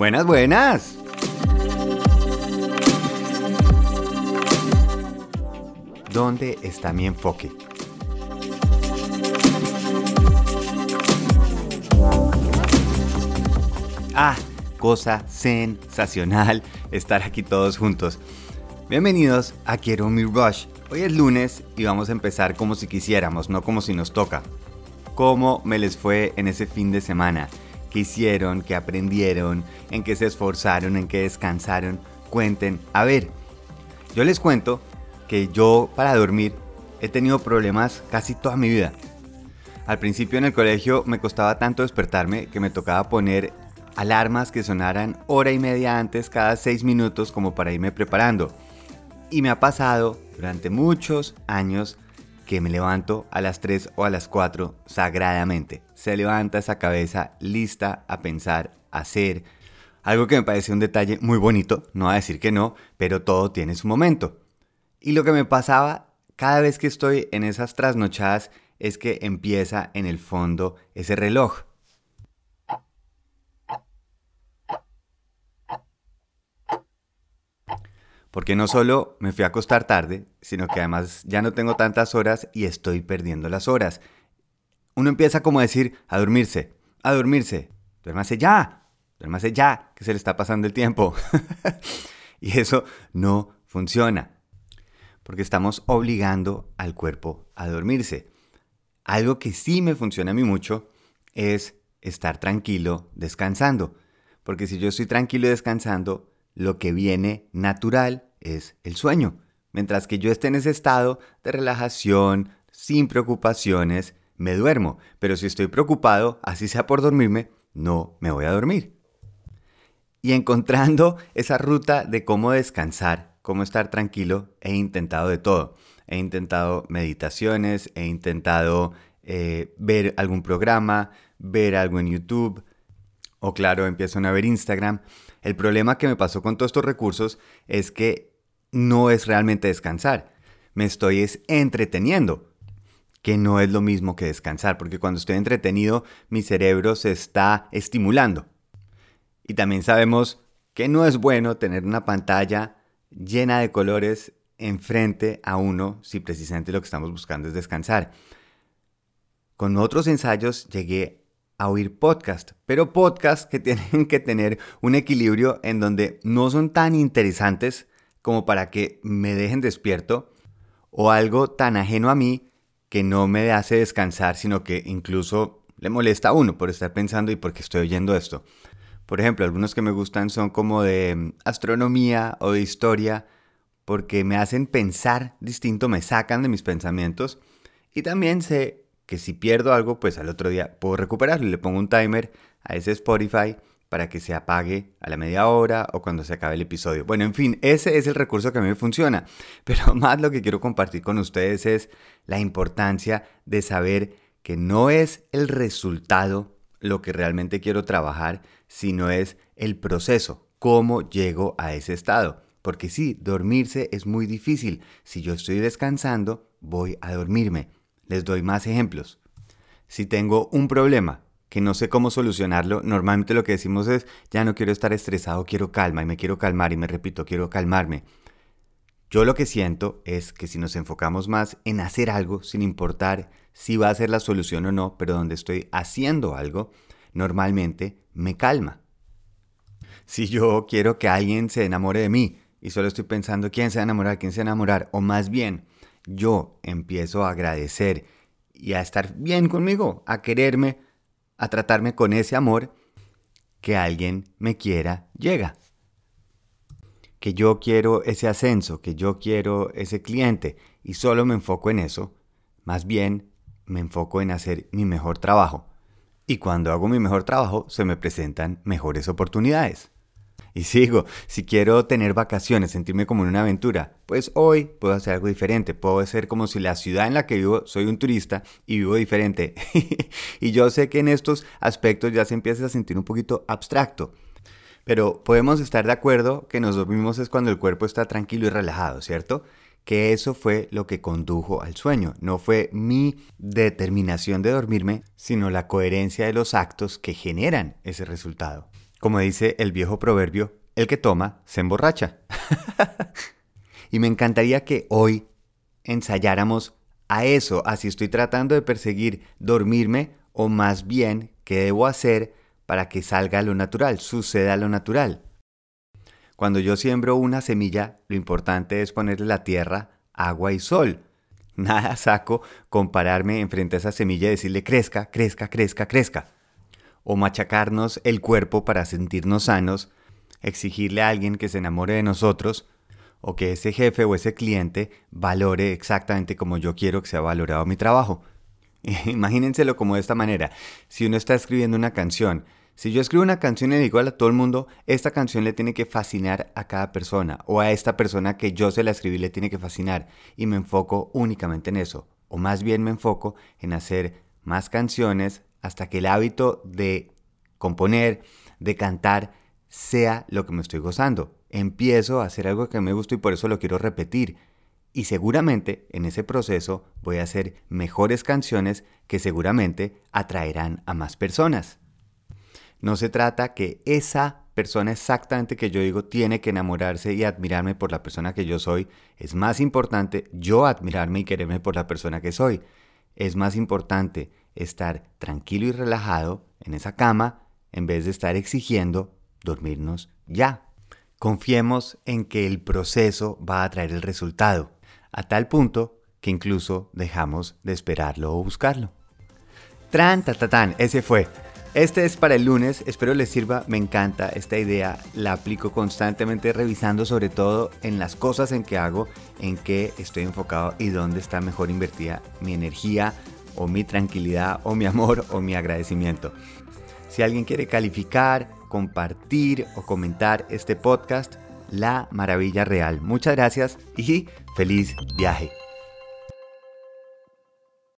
Buenas, buenas. ¿Dónde está mi enfoque? Ah, cosa sensacional estar aquí todos juntos. Bienvenidos a Quiero mi Rush. Hoy es lunes y vamos a empezar como si quisiéramos, no como si nos toca. ¿Cómo me les fue en ese fin de semana? ¿Qué hicieron? ¿Qué aprendieron? ¿En qué se esforzaron? ¿En qué descansaron? Cuenten. A ver, yo les cuento que yo para dormir he tenido problemas casi toda mi vida. Al principio en el colegio me costaba tanto despertarme que me tocaba poner alarmas que sonaran hora y media antes cada seis minutos como para irme preparando. Y me ha pasado durante muchos años que me levanto a las 3 o a las 4 sagradamente. Se levanta esa cabeza lista a pensar, a hacer. Algo que me parece un detalle muy bonito, no a decir que no, pero todo tiene su momento. Y lo que me pasaba cada vez que estoy en esas trasnochadas es que empieza en el fondo ese reloj. Porque no solo me fui a acostar tarde, sino que además ya no tengo tantas horas y estoy perdiendo las horas. Uno empieza como a decir, a dormirse, a dormirse, duérmase ya, duérmase ya, que se le está pasando el tiempo. y eso no funciona, porque estamos obligando al cuerpo a dormirse. Algo que sí me funciona a mí mucho es estar tranquilo descansando, porque si yo estoy tranquilo descansando, lo que viene natural es el sueño. Mientras que yo esté en ese estado de relajación, sin preocupaciones, me duermo. Pero si estoy preocupado, así sea por dormirme, no me voy a dormir. Y encontrando esa ruta de cómo descansar, cómo estar tranquilo, he intentado de todo. He intentado meditaciones, he intentado eh, ver algún programa, ver algo en YouTube, o claro, empiezo a ver Instagram. El problema que me pasó con todos estos recursos es que no es realmente descansar. Me estoy entreteniendo, que no es lo mismo que descansar, porque cuando estoy entretenido mi cerebro se está estimulando. Y también sabemos que no es bueno tener una pantalla llena de colores enfrente a uno si precisamente lo que estamos buscando es descansar. Con otros ensayos llegué a oír podcast, pero podcast que tienen que tener un equilibrio en donde no son tan interesantes como para que me dejen despierto o algo tan ajeno a mí que no me hace descansar, sino que incluso le molesta a uno por estar pensando y porque estoy oyendo esto. Por ejemplo, algunos que me gustan son como de mm, astronomía o de historia, porque me hacen pensar distinto, me sacan de mis pensamientos y también sé que si pierdo algo, pues al otro día puedo recuperarlo. Le pongo un timer a ese Spotify para que se apague a la media hora o cuando se acabe el episodio. Bueno, en fin, ese es el recurso que a mí me funciona. Pero más lo que quiero compartir con ustedes es la importancia de saber que no es el resultado lo que realmente quiero trabajar, sino es el proceso, cómo llego a ese estado. Porque sí, dormirse es muy difícil. Si yo estoy descansando, voy a dormirme. Les doy más ejemplos. Si tengo un problema que no sé cómo solucionarlo, normalmente lo que decimos es, ya no quiero estar estresado, quiero calma y me quiero calmar y me repito, quiero calmarme. Yo lo que siento es que si nos enfocamos más en hacer algo, sin importar si va a ser la solución o no, pero donde estoy haciendo algo, normalmente me calma. Si yo quiero que alguien se enamore de mí y solo estoy pensando quién se va a enamorar, quién se va a enamorar, o más bien yo empiezo a agradecer y a estar bien conmigo, a quererme, a tratarme con ese amor, que alguien me quiera llega. Que yo quiero ese ascenso, que yo quiero ese cliente y solo me enfoco en eso, más bien me enfoco en hacer mi mejor trabajo. Y cuando hago mi mejor trabajo se me presentan mejores oportunidades. Y sigo, si quiero tener vacaciones, sentirme como en una aventura, pues hoy puedo hacer algo diferente. Puedo ser como si la ciudad en la que vivo soy un turista y vivo diferente. y yo sé que en estos aspectos ya se empieza a sentir un poquito abstracto. Pero podemos estar de acuerdo que nos dormimos es cuando el cuerpo está tranquilo y relajado, ¿cierto? Que eso fue lo que condujo al sueño. No fue mi determinación de dormirme, sino la coherencia de los actos que generan ese resultado. Como dice el viejo proverbio, el que toma se emborracha. y me encantaría que hoy ensayáramos a eso, así estoy tratando de perseguir dormirme o más bien qué debo hacer para que salga lo natural, suceda lo natural. Cuando yo siembro una semilla, lo importante es ponerle la tierra, agua y sol. Nada saco compararme enfrente a esa semilla y decirle crezca, crezca, crezca, crezca. O machacarnos el cuerpo para sentirnos sanos, exigirle a alguien que se enamore de nosotros, o que ese jefe o ese cliente valore exactamente como yo quiero que sea valorado mi trabajo. Imagínenselo como de esta manera. Si uno está escribiendo una canción, si yo escribo una canción y le digo a todo el mundo, esta canción le tiene que fascinar a cada persona, o a esta persona que yo se la escribí le tiene que fascinar, y me enfoco únicamente en eso, o más bien me enfoco en hacer más canciones hasta que el hábito de componer, de cantar, sea lo que me estoy gozando. Empiezo a hacer algo que me gusta y por eso lo quiero repetir. Y seguramente en ese proceso voy a hacer mejores canciones que seguramente atraerán a más personas. No se trata que esa persona exactamente que yo digo tiene que enamorarse y admirarme por la persona que yo soy. Es más importante yo admirarme y quererme por la persona que soy. Es más importante estar tranquilo y relajado en esa cama en vez de estar exigiendo dormirnos ya. Confiemos en que el proceso va a traer el resultado, a tal punto que incluso dejamos de esperarlo o buscarlo. Tran, tatatán, ese fue. Este es para el lunes, espero les sirva, me encanta esta idea, la aplico constantemente revisando sobre todo en las cosas en que hago, en qué estoy enfocado y dónde está mejor invertida mi energía o mi tranquilidad o mi amor o mi agradecimiento. Si alguien quiere calificar, compartir o comentar este podcast, La Maravilla Real. Muchas gracias y feliz viaje.